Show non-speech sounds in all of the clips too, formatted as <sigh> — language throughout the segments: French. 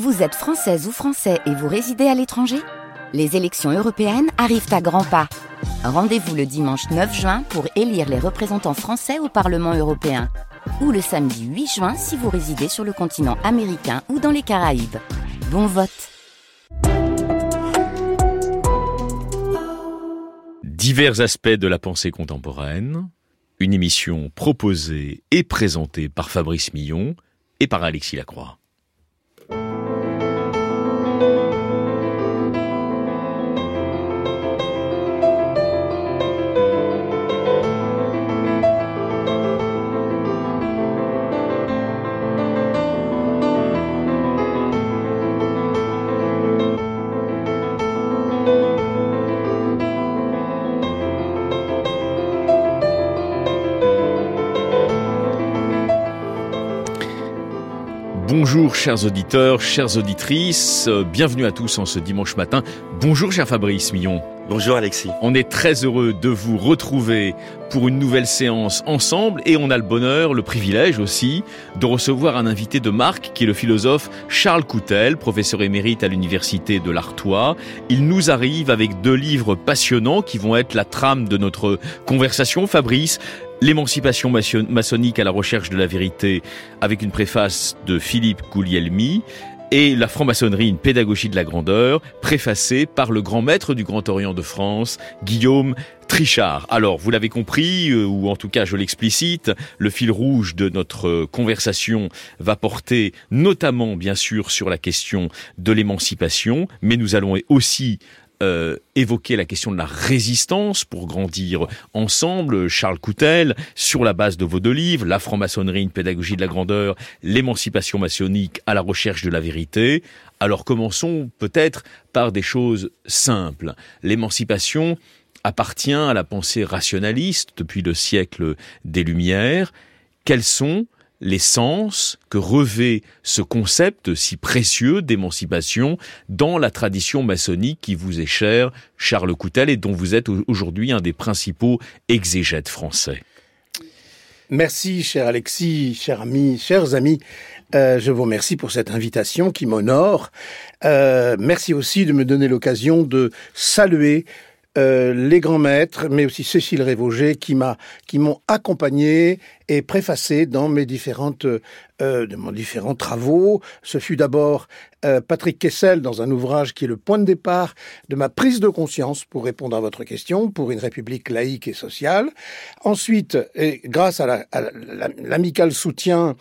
Vous êtes française ou français et vous résidez à l'étranger? Les élections européennes arrivent à grands pas. Rendez-vous le dimanche 9 juin pour élire les représentants français au Parlement européen. Ou le samedi 8 juin si vous résidez sur le continent américain ou dans les Caraïbes. Bon vote Divers aspects de la pensée contemporaine, une émission proposée et présentée par Fabrice Millon et par Alexis Lacroix. Bonjour chers auditeurs, chères auditrices, euh, bienvenue à tous en ce dimanche matin. Bonjour cher Fabrice Millon. Bonjour Alexis. On est très heureux de vous retrouver pour une nouvelle séance ensemble et on a le bonheur, le privilège aussi de recevoir un invité de marque qui est le philosophe Charles Coutel, professeur émérite à l'université de l'Artois. Il nous arrive avec deux livres passionnants qui vont être la trame de notre conversation. Fabrice, L'émancipation maçonnique à la recherche de la vérité, avec une préface de Philippe Goulielmi, et la franc-maçonnerie, une pédagogie de la grandeur, préfacée par le grand maître du Grand Orient de France, Guillaume Trichard. Alors, vous l'avez compris, euh, ou en tout cas je l'explicite, le fil rouge de notre conversation va porter notamment, bien sûr, sur la question de l'émancipation, mais nous allons aussi euh, évoquer la question de la résistance pour grandir ensemble. Charles Coutel, sur la base de vos deux livres, La franc-maçonnerie, une pédagogie de la grandeur, l'émancipation maçonnique à la recherche de la vérité. Alors commençons peut-être par des choses simples. L'émancipation appartient à la pensée rationaliste depuis le siècle des Lumières. Quels sont les sens que revêt ce concept si précieux d'émancipation dans la tradition maçonnique qui vous est chère, Charles Coutel, et dont vous êtes aujourd'hui un des principaux exégètes français. Merci, cher Alexis, chers amis, chers amis. Euh, je vous remercie pour cette invitation qui m'honore. Euh, merci aussi de me donner l'occasion de saluer euh, les grands maîtres, mais aussi Cécile Révauger, qui m'a, qui m'ont accompagné et préfacé dans mes différentes, euh, de mes différents travaux. Ce fut d'abord euh, Patrick Kessel dans un ouvrage qui est le point de départ de ma prise de conscience pour répondre à votre question pour une république laïque et sociale. Ensuite, et grâce à l'amical soutien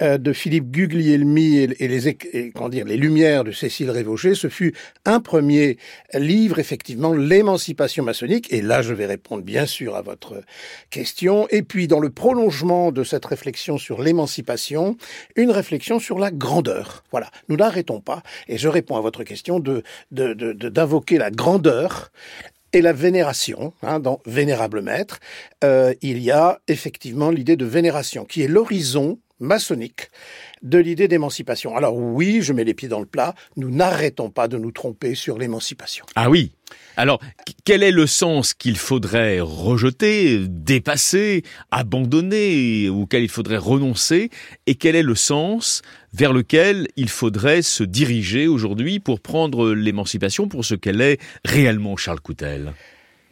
euh, de Philippe Guglielmi et, les, comment dire, les lumières de Cécile Révauger, ce fut un premier livre, effectivement, l'émancipation maçonnique. Et là, je vais répondre bien sûr à votre question. Et puis, dans le prolongement de cette réflexion sur l'émancipation, une réflexion sur la grandeur. Voilà, nous n'arrêtons pas. Et je réponds à votre question de d'invoquer la grandeur et la vénération, hein, dans Vénérable Maître, euh, il y a effectivement l'idée de vénération, qui est l'horizon maçonnique de l'idée d'émancipation. Alors oui, je mets les pieds dans le plat, nous n'arrêtons pas de nous tromper sur l'émancipation. Ah oui alors, quel est le sens qu'il faudrait rejeter, dépasser, abandonner, ou auquel il faudrait renoncer, et quel est le sens vers lequel il faudrait se diriger aujourd'hui pour prendre l'émancipation pour ce qu'elle est réellement, Charles Coutel?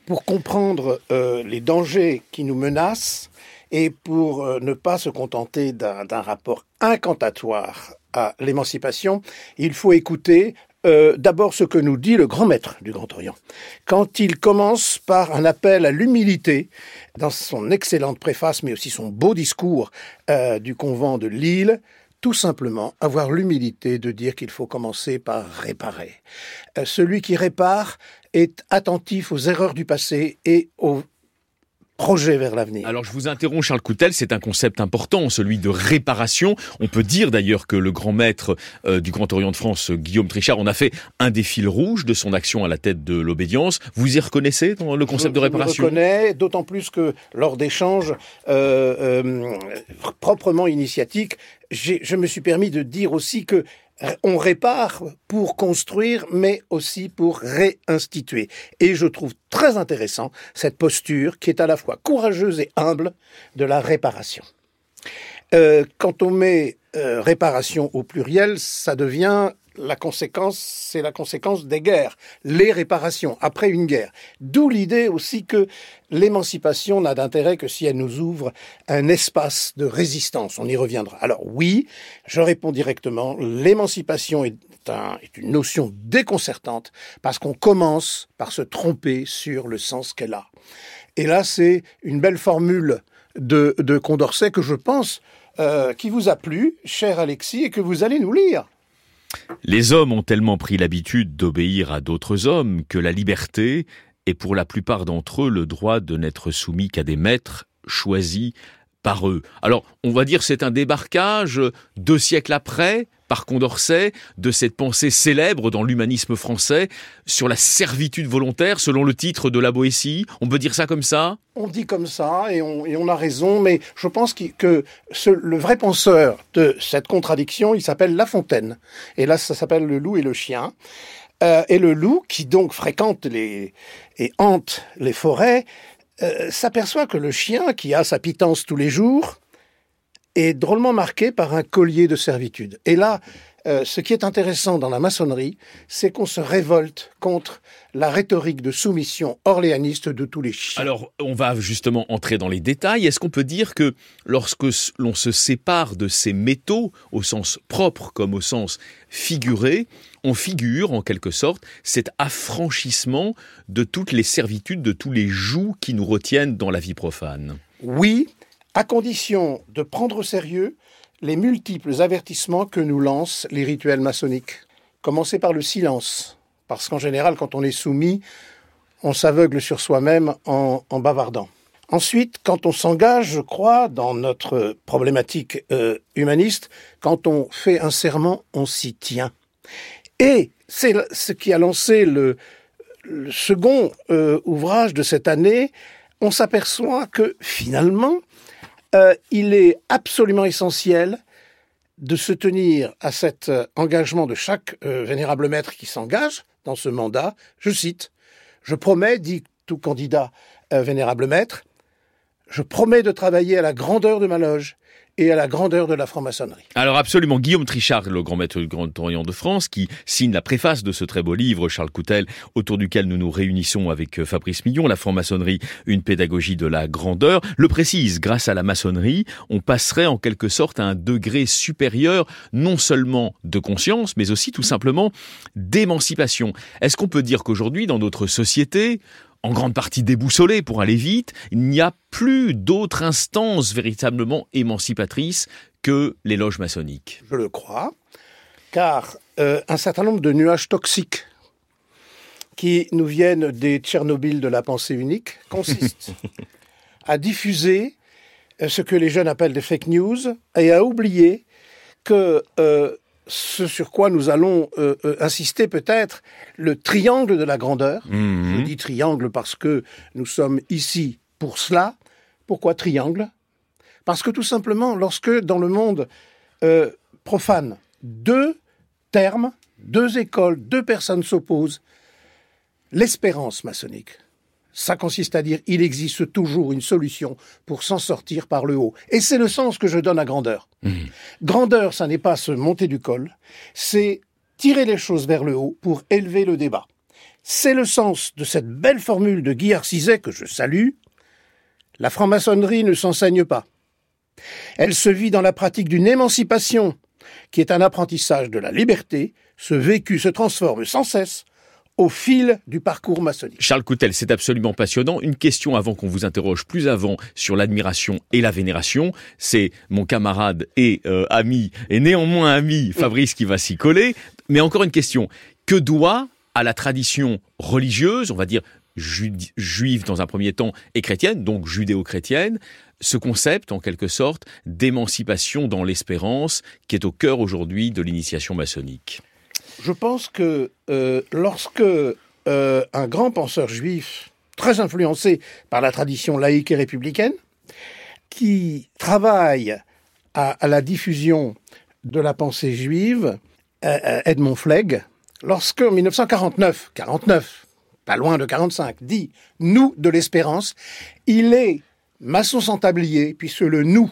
Pour comprendre euh, les dangers qui nous menacent, et pour euh, ne pas se contenter d'un rapport incantatoire à l'émancipation, il faut écouter euh, d'abord ce que nous dit le grand maître du Grand Orient. Quand il commence par un appel à l'humilité, dans son excellente préface, mais aussi son beau discours euh, du convent de Lille, tout simplement avoir l'humilité de dire qu'il faut commencer par réparer. celui qui répare est attentif aux erreurs du passé et aux projet vers l'avenir. Alors je vous interromps Charles Coutel, c'est un concept important, celui de réparation. On peut dire d'ailleurs que le grand maître euh, du Grand Orient de France, Guillaume Trichard, en a fait un des fils rouges de son action à la tête de l'obédience. Vous y reconnaissez dans le concept de réparation? Je reconnais, d'autant plus que lors d'échanges euh, euh, proprement initiatiques, je me suis permis de dire aussi que on répare pour construire, mais aussi pour réinstituer. Et je trouve très intéressant cette posture qui est à la fois courageuse et humble de la réparation. Euh, quand on met euh, réparation au pluriel, ça devient la conséquence, c'est la conséquence des guerres, les réparations après une guerre. D'où l'idée aussi que l'émancipation n'a d'intérêt que si elle nous ouvre un espace de résistance. On y reviendra. Alors oui, je réponds directement, l'émancipation est, une notion déconcertante parce qu'on commence par se tromper sur le sens qu'elle a. Et là, c'est une belle formule de, de Condorcet que je pense euh, qui vous a plu, cher Alexis, et que vous allez nous lire. Les hommes ont tellement pris l'habitude d'obéir à d'autres hommes que la liberté est pour la plupart d'entre eux le droit de n'être soumis qu'à des maîtres choisis par eux. Alors, on va dire c'est un débarquage deux siècles après, par Condorcet, de cette pensée célèbre dans l'humanisme français sur la servitude volontaire, selon le titre de la Boétie. On peut dire ça comme ça? On dit comme ça, et on, a raison, mais je pense que, le vrai penseur de cette contradiction, il s'appelle La Fontaine. Et là, ça s'appelle Le loup et le chien. Euh, et le loup, qui donc fréquente les, et hante les forêts, euh, s'aperçoit que le chien, qui a sa pitance tous les jours, est drôlement marqué par un collier de servitude. Et là, euh, ce qui est intéressant dans la maçonnerie, c'est qu'on se révolte contre la rhétorique de soumission orléaniste de tous les chiens. Alors, on va justement entrer dans les détails. Est-ce qu'on peut dire que lorsque l'on se sépare de ces métaux, au sens propre comme au sens figuré, on figure en quelque sorte cet affranchissement de toutes les servitudes, de tous les jougs qui nous retiennent dans la vie profane? Oui, à condition de prendre au sérieux les multiples avertissements que nous lancent les rituels maçonniques. Commencer par le silence, parce qu'en général, quand on est soumis, on s'aveugle sur soi-même en, bavardant. Ensuite, quand on s'engage, je crois, dans notre problématique euh, humaniste, quand on fait un serment, on s'y tient. Et c'est ce qui a lancé le, second euh, ouvrage de cette année. On s'aperçoit que finalement, euh, il est absolument essentiel de se tenir à cet euh, engagement de chaque euh, vénérable maître qui s'engage dans ce mandat. Je cite, Je promets, dit tout candidat vénérable maître, je promets de travailler à la grandeur de ma loge et à la grandeur de la franc-maçonnerie. Alors absolument, Guillaume Trichard, le grand maître du Grand Orient de France, qui signe la préface de ce très beau livre, Charles Coutel, autour duquel nous nous réunissons avec euh, Fabrice Millon, la franc-maçonnerie, une pédagogie de la grandeur, le précise, grâce à la maçonnerie, on passerait en quelque sorte à un degré supérieur, non seulement de conscience, mais aussi tout simplement d'émancipation. Est-ce qu'on peut dire qu'aujourd'hui, dans notre société, en grande partie déboussolé pour aller vite, il n'y a plus d'autres instances véritablement émancipatrices que les loges maçonniques. Je le crois, car euh, un certain nombre de nuages toxiques qui nous viennent des Tchernobyl de la pensée unique consistent <laughs> à diffuser euh, ce que les jeunes appellent des fake news et à oublier que euh, ce sur quoi nous allons euh, euh, insister peut-être, le triangle de la grandeur. Mhm. Je dis triangle parce que nous sommes ici pour cela. Pourquoi triangle? Parce que tout simplement, lorsque dans le monde euh, profane, deux termes, deux écoles, deux personnes s'opposent, l'espérance maçonnique, ça consiste à dire il existe toujours une solution pour s'en sortir par le haut. Et c'est le sens que je donne à grandeur. Mmh. Grandeur, ça n'est pas se monter du col, c'est tirer les choses vers le haut pour élever le débat. C'est le sens de cette belle formule de Guy Arcizet que je salue. La franc-maçonnerie ne s'enseigne pas. Elle se vit dans la pratique d'une émancipation qui est un apprentissage de la liberté. Ce vécu se transforme sans cesse au fil du parcours maçonnique. Charles Coutel, c'est absolument passionnant. Une question avant qu'on vous interroge plus avant sur l'admiration et la vénération. C'est mon camarade et euh, ami, et néanmoins ami, Fabrice, qui va s'y coller. Mais encore une question. Que doit à la tradition religieuse, on va dire juive dans un premier temps et chrétienne, donc judéo-chrétienne, ce concept, en quelque sorte, d'émancipation dans l'espérance qui est au cœur aujourd'hui de l'initiation maçonnique? Je pense que euh, lorsque euh, un grand penseur juif, très influencé par la tradition laïque et républicaine, qui travaille à, la diffusion de la pensée juive, euh, Edmond Flegg, lorsque en 1949, 49, pas loin de 45, dit nous de l'espérance, il est maçon sans tablier, puisque le nous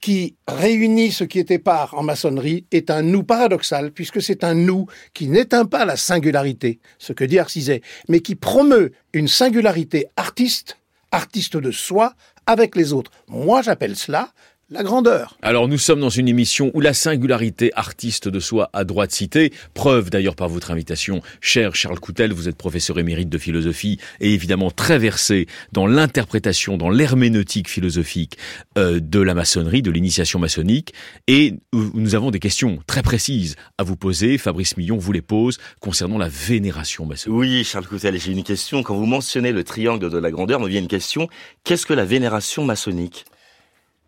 qui réunit ce qui était part en maçonnerie est un nous paradoxal, puisque c'est un nous qui n'éteint pas la singularité, ce que dit Arcizet, mais qui promeut une singularité artiste, artiste de soi, avec les autres. Moi, j'appelle cela la grandeur. Alors nous sommes dans une émission où la singularité artiste de soi a droit de citer, preuve d'ailleurs par votre invitation, cher Charles Coutel, vous êtes professeur émérite de philosophie et évidemment très versé dans l'interprétation, dans l'herméneutique philosophique euh, de la maçonnerie, de l'initiation maçonnique, et nous avons des questions très précises à vous poser. Fabrice Millon vous les pose concernant la vénération maçonnique. Oui, Charles Coutel, j'ai une question. Quand vous mentionnez le triangle de la grandeur, me vient une question. Qu'est-ce que la vénération maçonnique?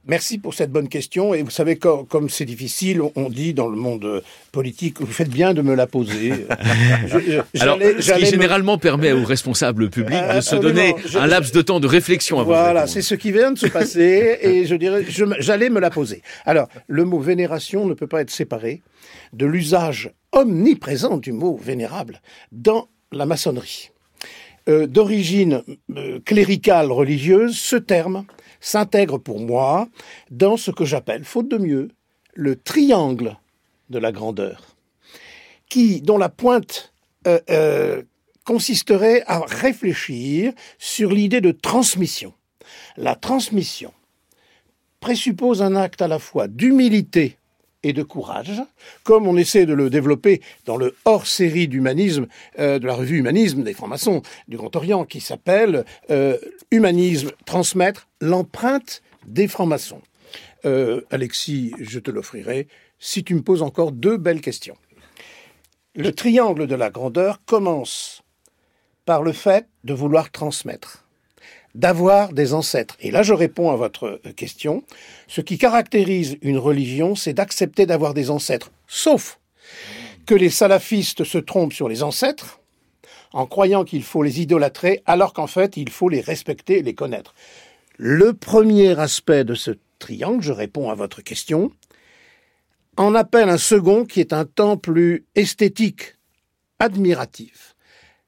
Merci pour cette bonne question. Et vous savez, comme c'est difficile, on dit dans le monde politique, vous faites bien de me la poser. <laughs> Alors, ce qui généralement permet aux responsables publics de se donner un laps de temps de réflexion avant Voilà, c'est ce qui vient de se passer <laughs> et je dirais, j'allais me la poser. Alors, le mot vénération ne peut pas être séparé de l'usage omniprésent du mot vénérable dans la maçonnerie. Euh, d'origine euh, cléricale religieuse, ce terme s'intègre pour moi dans ce que j'appelle, faute de mieux, le triangle de la grandeur, qui, dont la pointe euh, euh, consisterait à réfléchir sur l'idée de transmission. La transmission présuppose un acte à la fois d'humilité et de courage, comme on essaie de le développer dans le hors-série d'humanisme euh, de la revue Humanisme des francs-maçons du Grand Orient, qui s'appelle euh, Humanisme, transmettre l'empreinte des francs-maçons. Euh, Alexis, je te l'offrirai si tu me poses encore deux belles questions. Le triangle de la grandeur commence par le fait de vouloir transmettre d'avoir des ancêtres. Et là, je réponds à votre euh, question. Ce qui caractérise une religion, c'est d'accepter d'avoir des ancêtres. Sauf que les salafistes se trompent sur les ancêtres en croyant qu'il faut les idolâtrer, alors qu'en fait, il faut les respecter et les connaître. Le premier aspect de ce triangle, je réponds à votre question, en appelle un second qui est un temps plus esthétique, admiratif.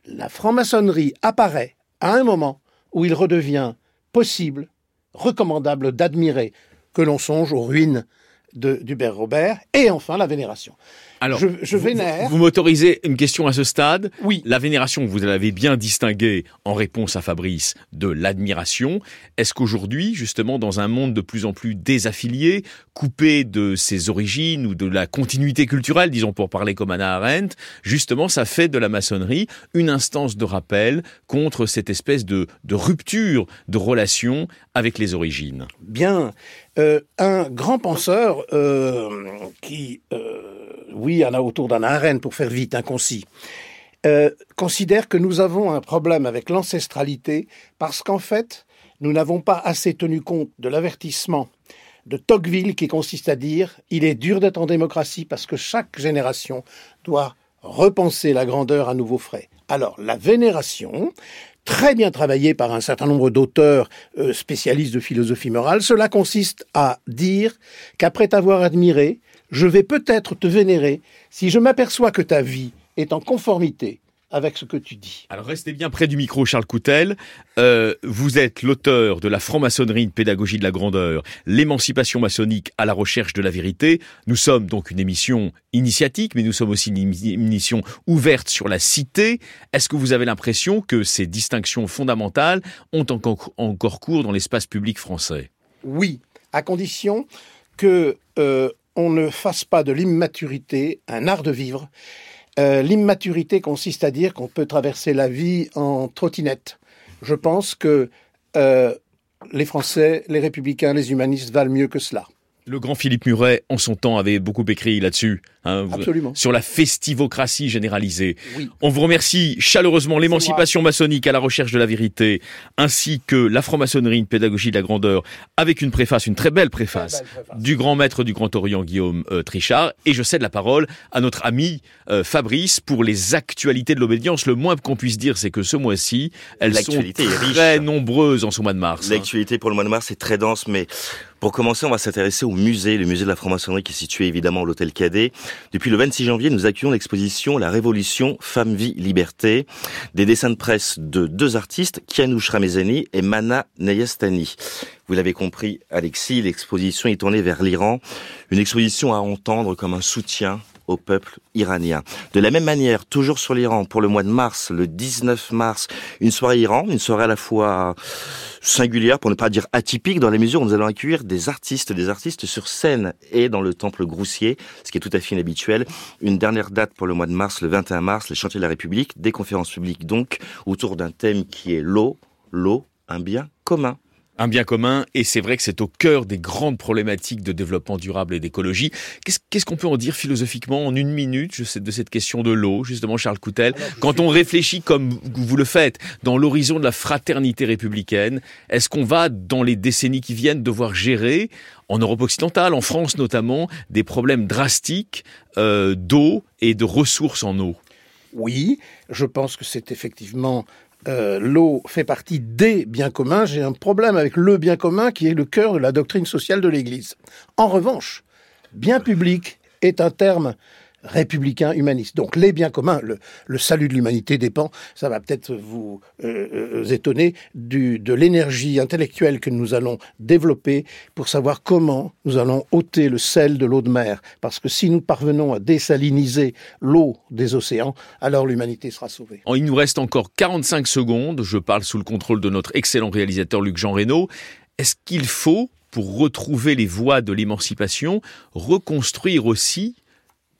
La franc-maçonnerie apparaît à un moment où il redevient possible, recommandable d'admirer que l'on songe aux ruines d'Hubert Robert, et enfin la vénération. Alors, je, vénère. Vous, m'autorisez une question à ce stade Oui. La vénération, vous l'avez bien distinguée en réponse à Fabrice de l'admiration. Est-ce qu'aujourd'hui, justement, dans un monde de plus en plus désaffilié, coupé de ses origines ou de la continuité culturelle, disons pour parler comme Anna Arendt, justement, ça fait de la maçonnerie une instance de rappel contre cette espèce de, de rupture de relation avec les origines? Bien. Euh, un grand penseur euh, qui... Euh, oui, en a autour d'un arène pour faire vite, inconcis, euh, considère que nous avons un problème avec l'ancestralité parce qu'en fait, nous n'avons pas assez tenu compte de l'avertissement de Tocqueville qui consiste à dire il est dur d'être en démocratie parce que chaque génération doit repenser la grandeur à nouveau frais. Alors, la vénération, très bien travaillée par un certain nombre d'auteurs euh, spécialistes de philosophie morale, cela consiste à dire qu'après t'avoir admiré, je vais peut-être te vénérer si je m'aperçois que ta vie est en conformité avec ce que tu dis. Alors restez bien près du micro, Charles Coutel. Euh, vous êtes l'auteur de la franc-maçonnerie, une pédagogie de la grandeur, l'émancipation maçonnique à la recherche de la vérité. Nous sommes donc une émission initiatique, mais nous sommes aussi une émission ouverte sur la cité. Est-ce que vous avez l'impression que ces distinctions fondamentales ont encore, cours dans l'espace public français? Oui, à condition que euh, on ne fasse pas de l'immaturité un art de vivre. Euh, l'immaturité consiste à dire qu'on peut traverser la vie en trottinette. Je pense que euh, les Français, les républicains, les humanistes valent mieux que cela. Le grand Philippe Muret, en son temps, avait beaucoup écrit là-dessus. Hein, Absolument. Sur la festivocratie généralisée. On vous remercie chaleureusement l'émancipation maçonnique à la recherche de la vérité, ainsi que la franc-maçonnerie, une pédagogie de la grandeur, avec une préface, une très belle préface, du grand maître du Grand Orient, Guillaume euh, Trichard. Et je cède la parole à notre ami euh, Fabrice pour les actualités de l'obédience. Le moins qu'on puisse dire, c'est que ce mois-ci, elles sont très nombreuses en ce mois de mars. L'actualité pour le mois de mars est très dense, mais Pour commencer, on va s'intéresser au musée, le musée de la franc-maçonnerie qui est situé évidemment à l'hôtel Cadet. Depuis le 26 janvier, nous accueillons l'exposition La Révolution, Femme, Vie, Liberté, des dessins de presse de deux artistes, Kianouch Ramezani et Mana Nayastani. Vous l'avez compris, Alexis, l'exposition est tournée vers l'Iran, une exposition à entendre comme un soutien au peuple iranien. De la même manière, toujours sur l'Iran, pour le mois de mars, le 19 mars, une soirée Iran, une soirée à la fois singulière, pour ne pas dire atypique, dans la mesure où nous allons accueillir des artistes, des artistes sur scène et dans le temple Groussier, ce qui est tout à fait inhabituel. Une dernière date pour le mois de mars, le 21 mars, les chantiers de la République, des conférences publiques donc, autour d'un thème qui est l'eau, l'eau, un bien commun un bien commun, et c'est vrai que c'est au cœur des grandes problématiques de développement durable et d'écologie. Qu'est-ce qu'on peut en dire philosophiquement en une minute je sais, de cette question de l'eau, justement, Charles Coutel? Quand on réfléchit comme vous le faites, dans l'horizon de la fraternité républicaine, est-ce qu'on va, dans les décennies qui viennent, devoir gérer, en Europe occidentale, en France notamment, des problèmes drastiques euh, d'eau et de ressources en eau? Oui, je pense que c'est effectivement euh, l'eau fait partie des biens communs, j'ai un problème avec le bien commun qui est le cœur de la doctrine sociale de l'Église. En revanche, bien public est un terme républicain humaniste. Donc les biens communs, le, salut de l'humanité dépend, ça va peut-être vous euh, euh, étonner, de l'énergie intellectuelle que nous allons développer pour savoir comment nous allons ôter le sel de l'eau de mer. Parce que si nous parvenons à désaliniser l'eau des océans, alors l'humanité sera sauvée. Il nous reste encore 45 secondes, je parle sous le contrôle de notre excellent réalisateur Luc-Jean Reynaud. Est-ce qu'il faut pour retrouver les voies de l'émancipation, reconstruire aussi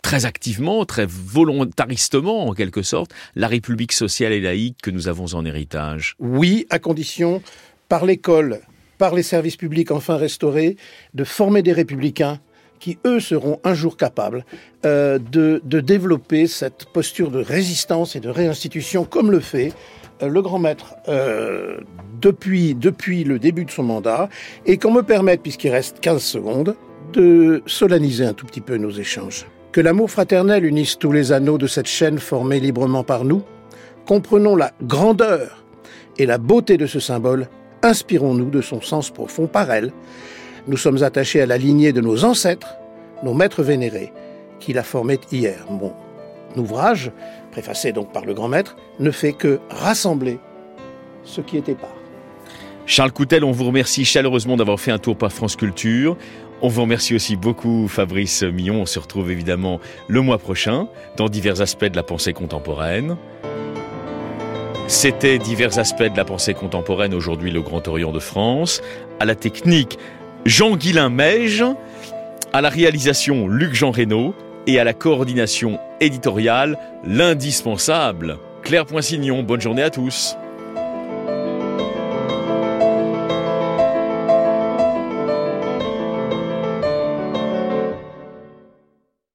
très activement, très volontaristement en quelque sorte, la République sociale et laïque que nous avons en héritage Oui, à condition, par l'école, par les services publics enfin restaurés, de former des républicains qui, eux, seront un jour capables euh, de, développer cette posture de résistance et de réinstitution, comme le fait euh, le grand maître euh, depuis, depuis le début de son mandat, et qu'on me permette, puisqu'il reste 15 secondes, de solenniser un tout petit peu nos échanges. Que l'amour fraternel unisse tous les anneaux de cette chaîne formée librement par nous. Comprenons la grandeur et la beauté de ce symbole. Inspirons-nous de son sens profond par elle. Nous sommes attachés à la lignée de nos ancêtres, nos maîtres vénérés, qui la formaient hier. Mon ouvrage, préfacé donc par le grand maître, ne fait que rassembler ce qui était part. Charles Coutel, on vous remercie chaleureusement d'avoir fait un tour par France Culture. On vous remercie aussi beaucoup, Fabrice Millon. On se retrouve évidemment le mois prochain dans divers aspects de la pensée contemporaine. C'était divers aspects de la pensée contemporaine, aujourd'hui le Grand Orient de France. À la technique, Jean-Guilain Meige. À la réalisation, Luc-Jean Reynaud. Et à la coordination éditoriale, l'indispensable, Claire Poinsignon. Bonne journée à tous.